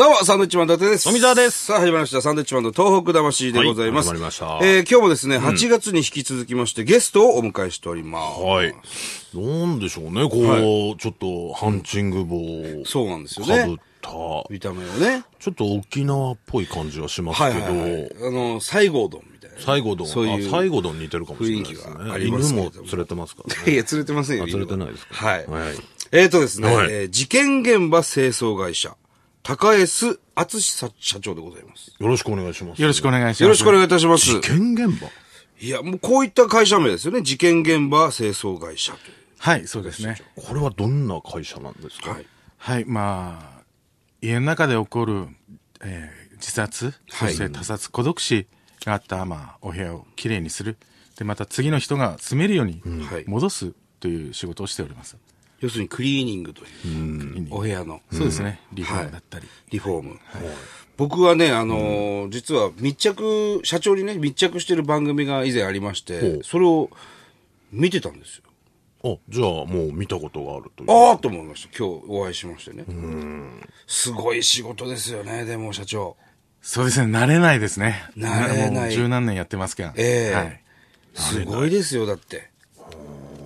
どうも、サンドウィッチマン伊達です。富澤ですさあ、始まりました。サンドウィッチマンの東北魂でございます。はい始まりましたえー今日もですね、8月に引き続きまして、ゲストをお迎えしております。はい。なんでしょうね、こう、ちょっと、ハンチング帽をそうなんですよかぶっね。た、見た目をね。ちょっと沖縄っぽい感じはしますはいけど、はいはい。あの、西郷丼みたいな。西郷丼、そういうあ、西郷丼似てるかもしれないです雰囲気があね。ります犬けれどもも連れてますからいね。や、連れてませんよ。あ連れてないですかはい。はいえーとですね、はいえー事件現場清掃会社、高江須敦社社長でございます。よろしくお願いします。よろしくお願いします。よろしくお願いいたします。事件現場？いや、もうこういった会社名ですよね。事件現場清掃会社という。はい、そうですね。これはどんな会社なんですか？はい。はい、まあ、家の中で起こる、えー自殺、そはいして他殺、孤独死があった、まあ、お部屋をきれいにする。で、また次の人が住めるようにはい戻すという仕事をしております。要するにクリーニングという、お部屋のそうですね。リフォームだったり。リフォーム。僕はね、あのー実は密着、社長にね、密着してる番組が以前ありましほてう、それを見てたんですよ。あ、じゃあもう見たことがあるという。ああと思いました。今日お会いしましてね。すごい仕事ですよね、でも社長。そうですね。慣れないですね。慣れないもう十何年やってますから。ええはい。すごいですよ、だって。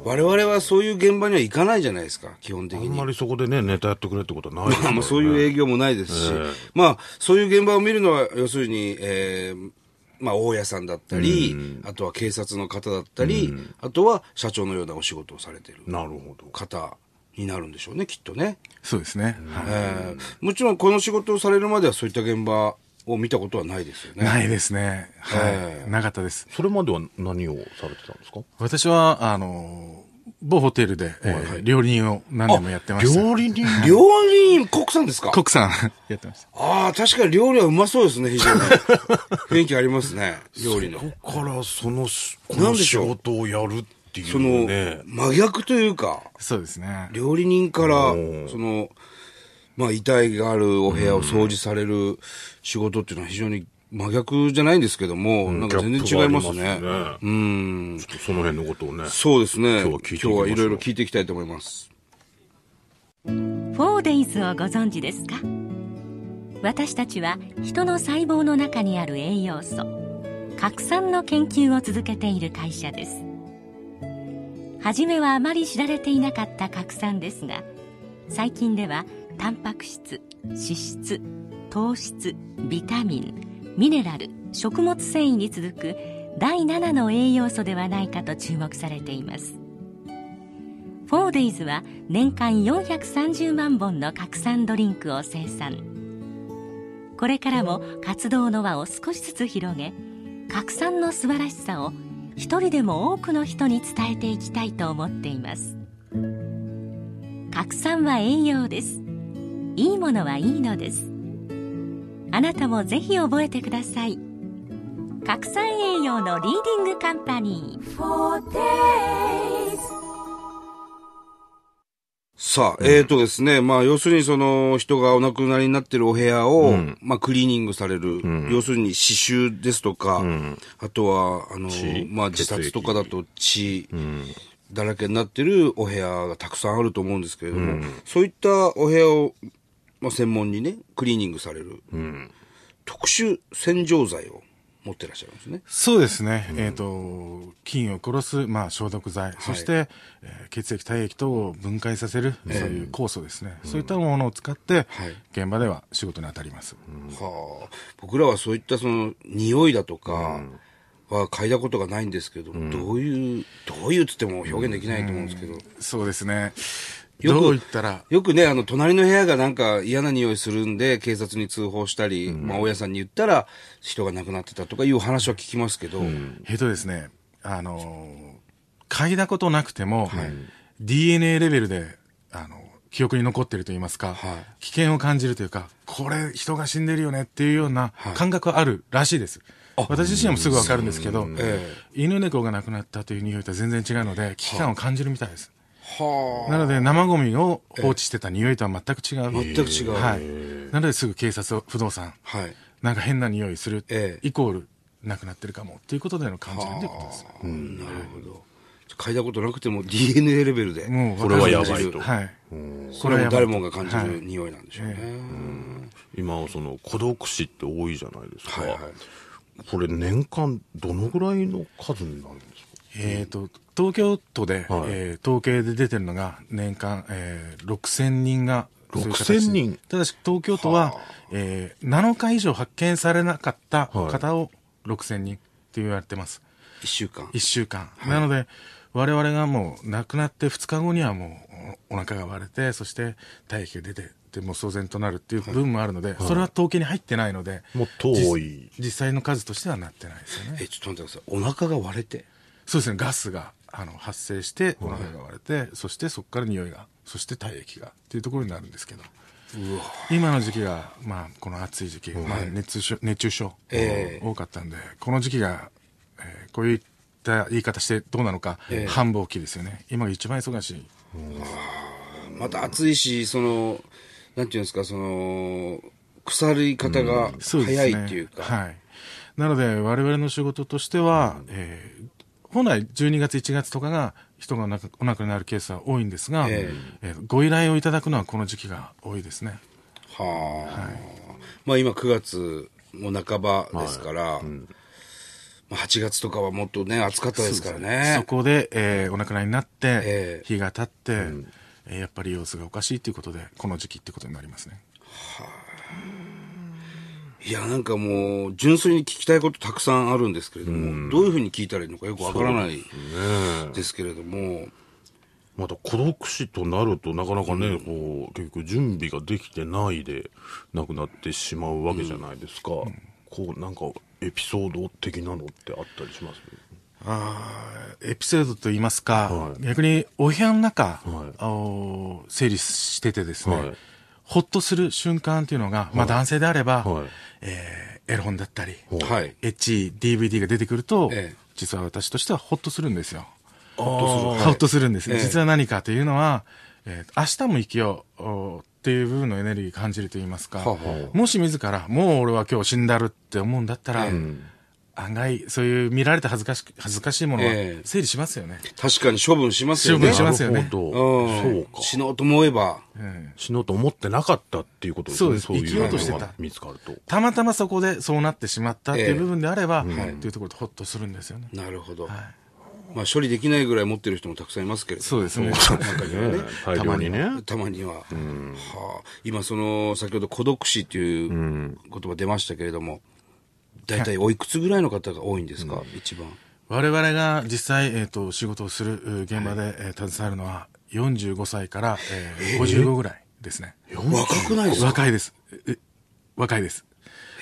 我々はそういう現場には行かないじゃないですか、基本的にあんま。りそこでね、ネタやってくれってことはないですまあまあそういう営業もないですし、まあそういう現場を見るのは、要するに、えーまあ大家さんだったり、あとは警察の方だったり、あとは社長のようなお仕事をされているなるほど。方になるんでしょうね、きっとね。そうですね。はいえーもちろんこの仕事をされるまではそういった現場を見たことはないですよね。ないですね。はええい。なかったです。それまでは何をされてたんですか？私は、あの、某ホテルで、えー料理人を何年もやってました。料理人？料理人、コックさんですか？コックさんやってました。ああ、確かに料理はうまそうですね、非常に。雰囲気ありますね、料理の。そこからそのし、この仕事をやるっていそうの、ね。真逆というか、そうですね。料理人からお、その、まあ、遺体があるお部屋を掃除される仕事っていうのは非常に真逆じゃないんですけども、なんか全然違いますね。すねうん。ちょっとその辺のことをね。そうですね。今日は聞いていきましょう今日はいろいろ聞いていきたいと思います。フォーデイズをご存知ですか？私たちは人の細胞の中にある栄養素核酸の研究を続けている会社です初めはあまり知られていなかった核酸ですが最近ではタンパク質脂質糖質ビタミンミネラル食物繊維に続く第7の栄養素ではないかと注目されています。フォーデイズは年間430万本の核酸ドリンクを生産。これからも活動の輪を少しずつ広げ核酸の素晴らしさを一人でも多くの人に伝えていきたいと思っています。核酸は栄養です。いいものはいいのです。あなたもぜひ覚えてください。核酸栄養のリーディングカンパニー。さあ、えーとですね、まあ、要するにその、人がお亡くなりになってるお部屋を、まあ、クリーニングされる。要するに刺繍ですとか、あとは、あの血、まあ、自殺とかだと血、だらけになってるお部屋がたくさんあると思うんですけれども、そういったお部屋を、まあ、専門にね、クリーニングされる、特殊洗浄剤を持ってらっしゃるんですね。そうですね。えっ、と、菌を殺す、まあ、消毒剤、そして、えー血液、体液等を分解させる、そういう酵素ですね。そういったものを使って、はい。現場では仕事に当たります。はあ、僕らはそういったその匂いだとかは嗅いだことがないんですけど、どういう、どういうっつっても表現できないと思うんですけど、そうですね。よくどう言ったら、よくね、あの、隣の部屋がなんか嫌な匂いするんで、警察に通報したり、まあ、大家さんに言ったら、人が亡くなってたとかいう話は聞きますけど、えっとですね、あのー、嗅いだことなくても、DNA レベルで、あの、記憶に残ってると言いますか、はい。危険を感じるというか、これ人が死んでるよねっていうような感覚はあるらしいです。私自身もすぐわかるんですけど、え。犬猫が亡くなったという匂いとは全然違うので、危機感を感じるみたいです。はなので、生ゴミを放置してた匂いとは全く違う。全く違うはい。なのですぐ警察、不動産、あ、はい。なんか変な匂いする、ええイコール、亡くなってるかもっていうことでの感じるっていうことです。なるほど。嗅いだことなくても DNA レベルで。これはやばいとはい。それは誰もが感じる匂いなんでしょうね。今、その、孤独死って多いじゃないですか。はいはい。これ、年間、どのぐらいの数になるんですか？えー、と東京都で、はい。えー統計で出てるのが年間、えー、6000人がそういう形で6000人。ただし東京都は、えー7日以上発見されなかった方を6000人って言われてます。一週間。1週間、なので我々がもう亡くなって2日後にはもうおお腹が割れてそして体液が出てでもう騒然となるっていう部分もあるので、それは統計に入ってないのでもっと多い。実際の数としてはなってないですよね。え、ちょっと待ってください。お腹が割れて？そうですね、ガスがあの発生して、お腹が割れて、そしてそこから匂いが、そして体液がっていうところになるんですけど、今の時期が、まあ、この暑い時期、まあ、熱中症熱中症、ええ。多かったんで、この時期が、えーこういった言い方してどうなのか、ええ。繁忙期ですよね、今が一番忙しい。また暑いし、その、なんていうんですか、その、腐り方が早いっていうか。はい。なので、我々の仕事としては、えー本来12月、1月とかが人がお亡くなりになるケースは多いんですが、ええーご依頼をいただくのはこの時期が多いですね。はあ。まあ今9月も半ばですから、まあ8月とかはもっとね、暑かったですからね。そこで、えーお亡くなりになって、ええ日が経って、えーやっぱり様子がおかしいということで、この時期ってことになりますね。いや、なんかもう、純粋に聞きたいことたくさんあるんですけれども、どういうふうに聞いたらいいのかよくわからないですけれども、また孤独死となるとなかなかね、こう結局準備ができてないで亡くなってしまうわけじゃないですか、こうなんかエピソード的なのってあったりします？あーエピソードといいますか、はい。逆にお部屋の中、はい。あの整理しててですね、はいほっとする瞬間っていうのが、まあ男性であれば、はい。えーエロ本だったり、はい。エッチ DVD が出てくると、ええ。実は私としてはほっとするんですよ。ほっとする。ほっとするんです、ええ。実は何かというのは、えー明日も生きようおっていう部分のエネルギー感じると言いますか、はあはもし自ら、もう俺は今日死んだるって思うんだったら、ええ案外、そういう見られて恥ずかし恥ずかしいものはええ。整理しますよね。確かに処分しますよね。処分しますよね。なるほど、うん。そうか。死のうと思えば。ええ。死のうと思ってなかったっていうことですね。そうです。いう生きようとしてた。見つかると。たまたまそこでそうなってしまったっていええ。う部分であれば、はいというところでほっとするんですよね。なるほど。はい。まあ処理できないぐらい持ってる人もたくさんいますけれども。そうですね。中にはね。大量にね。たまには。は。あ、今その、先ほど孤独死っていう言葉出ましたけれども、大体おいくつぐらいの方が多いんですか、一番。我々が実際、えー、と仕事をするえー現場で、えー携わるのは45歳から、えー55ぐらいですね。若くないですか？若いです。え若いです。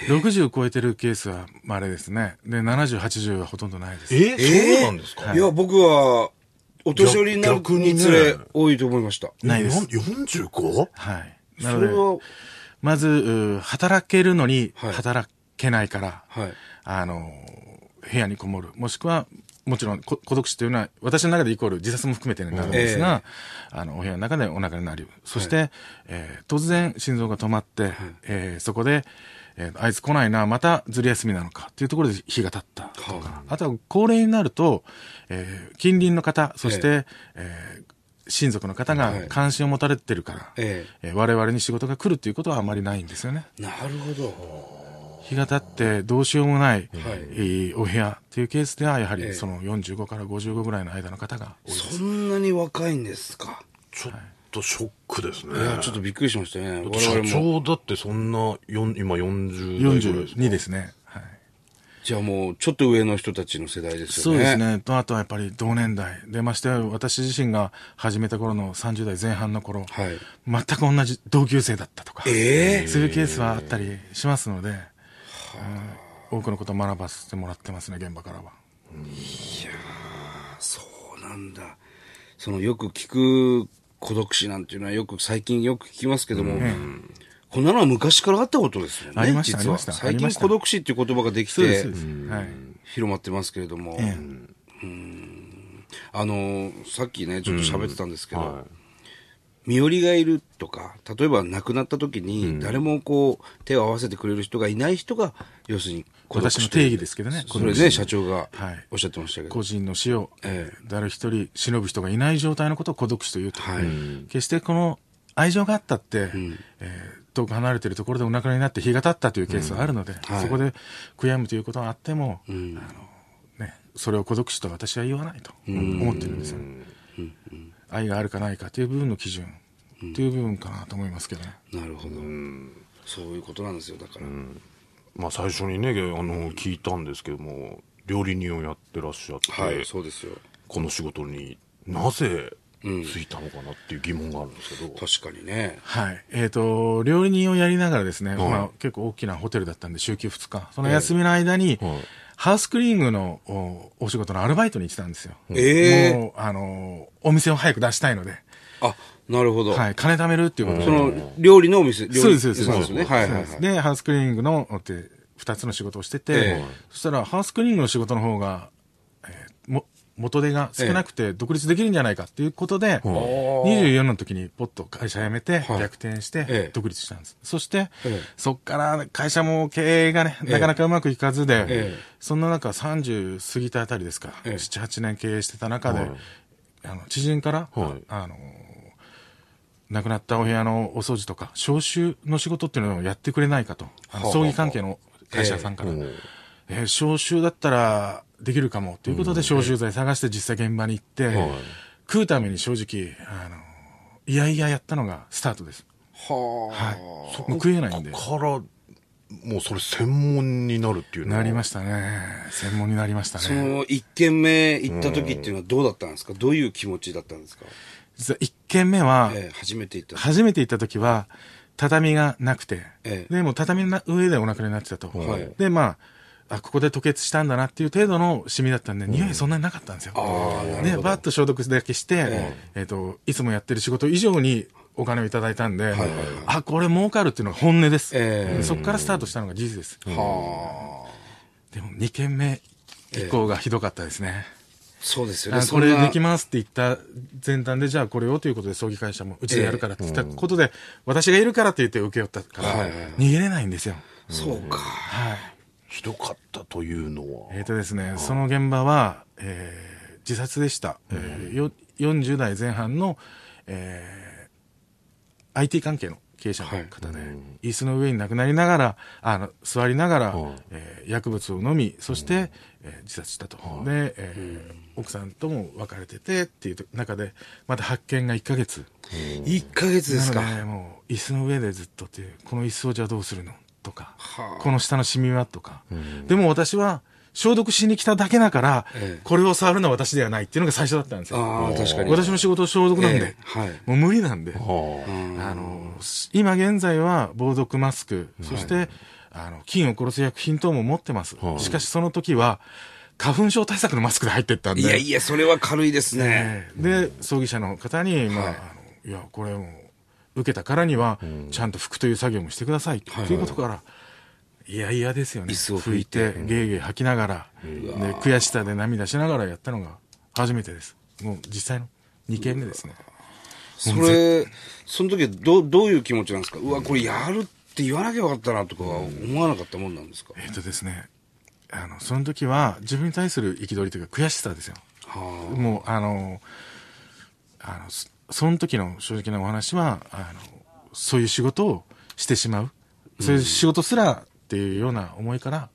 60超えてるケースはまれですね。で、70、80はほとんどないです。えそうなんですか、いや、僕は、お年寄りになる逆につれ多いと思いました。ないです。45? はい。なので、それは、まず、う働けるのにはい働けないから、はい。あの、部屋にこもる。もしくは、もちろんこ孤独死というのは、私の中でイコール自殺も含めてになるんですが、あの、お部屋の中でお腹になる。そして、えー突然心臓が止まって、えーそこで、えーあいつ来ないな、またずる休みなのかっていうところで火が立ったとか、はあとは高齢になると、えー近隣の方、そして、えー親族の方がはい関心を持たれてるから、ええー我々に仕事が来るということはあまりないんですよね。なるほど。日が経ってどうしようもない、はいえーお部屋っていうケースではやはええりその45から55ぐらいの間の方が多いです。そんなに若いんですか？ちょっとショックですねいや、ちょっとびっくりしましたね。我社。長だってそんな今40代ぐらいですか42ですね。はい。じゃあもう、ちょっと上の人たちの世代ですそうよね。ですね。と、あとはやっぱり同年代。で、ましてや私自身が始めた頃の30代前半の頃、はい。全く同じ同級生だったとか、ええそういうケースはあったりしますので、うん多くのことを学ばせてもらってますね、現場からは。そうなんだ。その、よく聞く孤独死なんていうのはよく、最近よく聞きますけども、こんなのは昔からあったことですよね。ありました実はありましたあ最近孤独死っていう言葉ができて。はい。広まってますけれども、えあの、さっきね、ちょっと喋ってたんですけど、は身寄りがいるとか、例えば亡くなった時に、誰もこう、手を合わせてくれる人がいない人が、要するに孤独死私の定義ですけどねそれね、社長がはい。おっしゃってましたけど。個人の死を、え誰一人忍ぶ人がいない状態のことを孤独死というと、はい。決してこの愛情があったって、えー遠く離れているところでお亡くなりになって日が経ったというケースがあるので、はい。そこで悔やむということがあっても、ん。あのね、それを孤独死と私は言わないと思ってるんですよ、愛があるかないかという部分の基準という部分かなと思いますけどね。なるほど。そういうことなんですよ、だから。まあ最初にねあの聞いたんですけども料理人をやってらっしゃって、はい、そうですよ。この仕事になぜついたのかなっていう疑問があるんですけど、確かにね。はい。えっ、と、料理人をやりながらですね、まあ結構大きなホテルだったんで、週休2日。その休みの間に、はいハウスクリーニングのおお仕事のアルバイトに行ってたんですよ。ええもう、あの、お店を早く出したいので、あ、なるほど。はい、金貯めるっていうことで。その、料理のお店、料理そうです、そうです。ね。はいはいはい。で、ハウスクリーニングの、って、二つの仕事をしてて、ええそしたら、ハウスクリーニングの仕事の方が、元手が少なくて独立できるんじゃないかっていうことで、24の時にポッと会社辞めてはい。逆転しええ。て独立したんです。そしてええ、そっから会社も経営がね、なかなかうまくいかずでええ、そんな中30過ぎたあたりですか、ええ。7、8年経営してた中ではい、あの、知人からはい、あの、亡くなったお部屋のお掃除とか、招集の仕事っていうのをやってくれないかと、葬儀関係の会社さんから、えええー招集だったらできるかもということで、招集剤探して実際現場に行って、はい食うために正直、あの、いやいややったのがスタートです。ははい。あ。もう食えないんで。からもうそれ専門になるっていうなりましたね。専門になりましたそね。の一軒目行った時っていうのはどうだったんですか？どういう気持ちだったんですか？実は1軒目は、ええ、初めて行った時。初めて行った時は、畳がなくて、ええで、もう畳の上でお亡くなりになってたと。はいで、まあ、あ、ここで吐血したんだなっていう程度のシミだったんで、匂いそんなになかったんですよ。で、バッと消毒だけして、えっ、と、いつもやってる仕事以上にお金をいただいたんで、あ、これ儲かるっていうのが本音です。ええそこからスタートしたのが事実です。はあ。でも2軒目以降がひどかったですね。そうですよね。あこれできまますって言った前段で、じゃあこれをということで葬儀会社もうちでやるからって言ったことで、私がいるからって言って受け負ったから、はいはいはい逃げれないんですよ。そうか。はい。ひどかったというのは、えっ、とですね、その現場は、えー自殺でした。えーよ40代前半の、えー IT 関係の経営者の方で、椅子の上に亡くなりながら、あの、座りながら、はい。えー薬物を飲み、そして、えー自殺したと。で、えー奥さんとも別れててっていう中で、また発見が1ヶ月。1ヶ月ですか。なので、もう、椅子の上でずっとっていう、この椅子をじゃあどうするのとか、はあ。この下のシミはとか。でも私は、消毒しに来ただけだから、ええ。これを触るのは私ではないっていうのが最初だったんですよ。ああ、確かに。私の仕事消毒なんで、ええ。はい。もう無理なんで、はあ。の、今現在は防毒マスク、そして、あの、菌を殺す薬品等も持ってます。はい。しかしその時は、花粉症対策のマスクで入ってったんで。いやいや、それは軽いですね。ええ。で、葬儀社の方に、まあ、はい。あのいや、これもう、受けたからには、ちゃんと拭くという作業もしてください、とい。うことから、いやいやですよね。拭いてて、ゲーゲー吐きながら、で、悔しさで涙しながらやったのが初めてです。もう実際の2件目ですね。それ、その時はどう、どういう気持ちなんですか？うわ、これやるって言わなきゃよかったなとかは思わなかったもんなんですか？えっ、とですね、あの、その時は自分に対する憤りというか悔しさですよ。はもう、あの、あの、そその時の正直なお話は、あの、そういう仕事をしてしまう。そういう仕事すらっていうような思いから、っ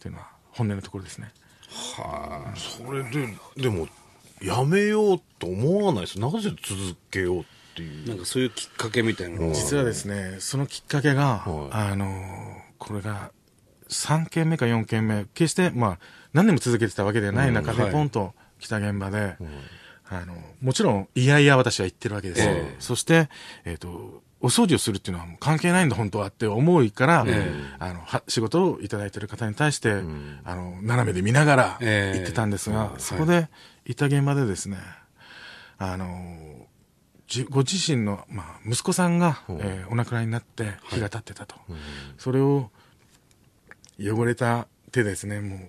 ていうのは本音のところですね。あ、それででもやめようと思わないです。なぜ続けようっていう？あ。なんかそういうきっかけみたいなのは。実はですね、そのきっかけが、はい。あの、これが3件目か4件目、決して、まあ、何年も続けてたわけではない中で、ポンと来た現場で、あの、もちろん、いやいや私は言ってるわけですよ。ええ。そして、えっ、と、お掃除をするっていうのはもう関係ないんだ、本当はって思いから、えあの、は仕事をいただいてる方に対して、あの、斜めで見ながらええ言ってたんですが、うんそこで、いた現場でですね、あの、じご自身の、まあ、息子さんが、えーお亡くなりになって日が経ってたと、それを汚れた手ですねもう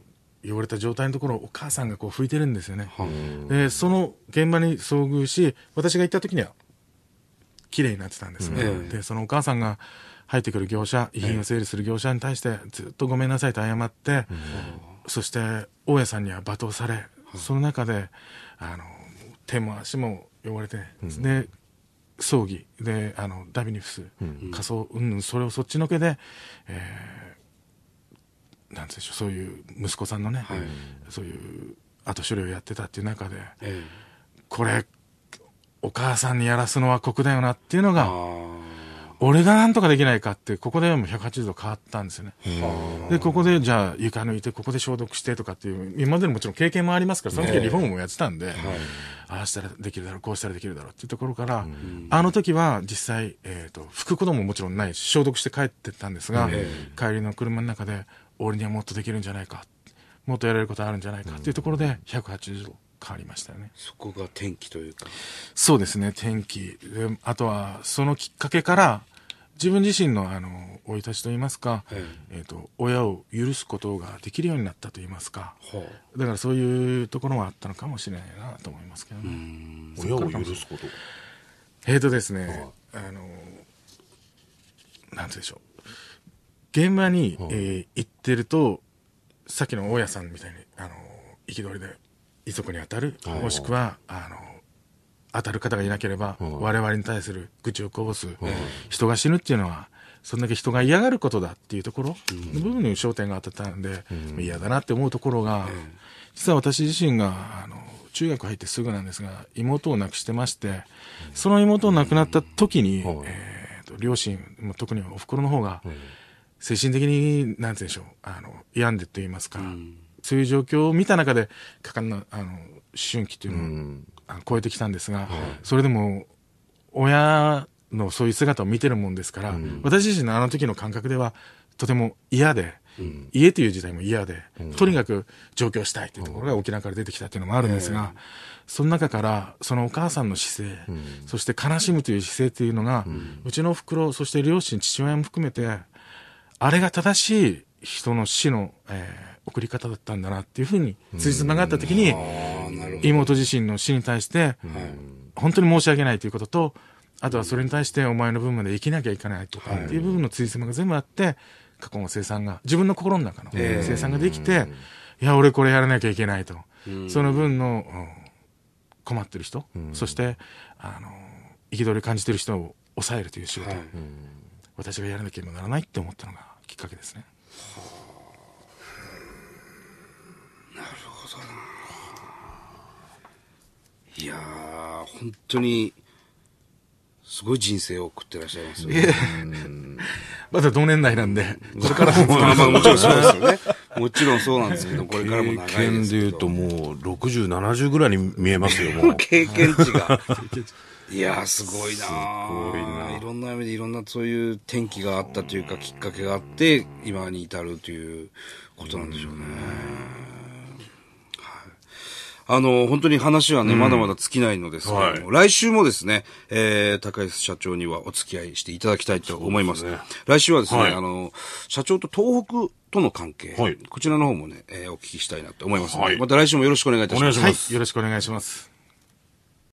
汚れた状態のところをお母さんがこう拭いてるんですよね、でその現場に遭遇し私が行った時には綺麗になってたんですね。うんで、そのお母さんが入ってくる業者、遺品を整理する業者に対して、ずっとごめんなさいと謝って、そして、大家さんには罵倒され、その中で、あの、手も足も汚れて、で、葬儀で、あの、ダビニフス、仮装、うんぬん、それをそっちのけで、えーなんでしょう、そういう息子さんのね、そういう後処理をやってたっていう中で、えこれ、お母さんにやらすのは酷だよなっていうのえが、あ俺がなんとかできないかって、ここでもう180度変わったんですよね。で、ここでじゃあ床抜いて、ここで消毒してとかっていう、今までのもちろん経験もありますから、その時はリフォームもやってたんで、ああしたらできるだろう、こうしたらできるだろうっていうところから、あの時は実際、えっ、と、拭くことももちろんないし、消毒して帰ってったんですが、帰りの車の中で、俺にはもっとできるんじゃないか、もっとやれることあるんじゃないか。っていうところで、180度変わりましたよね。そこが転機というか。そうですね、天気。であとは、そのきっかけから、自分自身の、あの、生い立ちといいますか、ええ。っ、と、親を許すことができるようになったといいますか、はだからそういうところはあったのかもしれないなと思いますけどね。親を許すこと。えーとですね、あの、なんてでしょう。現場に、えー行ってると、さっきの大家さんみたいに、あの、憤りで遺族に当たる、もしくは、あの、当たる方がいなければ、我々に対する愚痴をこぼす、人が死ぬっていうのは、そんだけ人が嫌がることだっていうところの部分に焦点が当たったんで、嫌だなって思うところが、実は私自身が、あの、中学入ってすぐなんですが、妹を亡くしてまして、その妹を亡くなった時に、えーと両親、特にお袋の方が、精神的に、なんて言うんでしょう、あの、病んでと言いますか、そういう状況を見た中で、かかんな、あの、思春期っていうのを、あの超えてきたんですが、それでも、親のそういう姿を見てるもんですから、私自身のあの時の感覚では、とても嫌で、家という時代も嫌で、とにかく上京したいというところが沖縄から出てきたというのもあるんですが、その中から、そのお母さんの姿勢、そして悲しむという姿勢というのが、うちのお袋、そして両親、父親も含めて、あれが正しい人の死の、えー送り方だったんだなっていうふうに、つじつながった時に、妹自身の死に対して、本当に申し訳ないということと、あとはそれに対してお前の分まで生きなきゃいけないとかっていう部分のつじつまが全部あって、過去の生産が、自分の心の中の生産ができて、いや、俺これやらなきゃいけないと。その分の、うん困ってる人、そして、あの、憤り感じてる人を抑えるという仕事、私がやらなければならないって思ったのがきっかけですね。いやー、本当に、すごい人生を送ってらっしゃいますよね。まだ同年代なんで、これからもまあまあもちろんそうですよね。もちろんそうなんですけど、これからも長い経験ですけど。で言うともう60、70ぐらいに見えますよ、もう。経験値が。いやー、すごいなすごいな。いろんな意味でいろんなそういう転機があったというか、きっかけがあって、今に至るということなんでしょうね。はい。あの、本当に話はね、まだまだ尽きないのですけれども、来週もですね、えー、高安社長にはお付き合いしていただきたいと思います。すね。来週はですね、はい。あの、社長と東北との関係、はい。こちらの方もね、えーお聞きしたいなと思いますので、はい。また来週もよろしくお願いいたします。お願いします。はい、よろしくお願いします。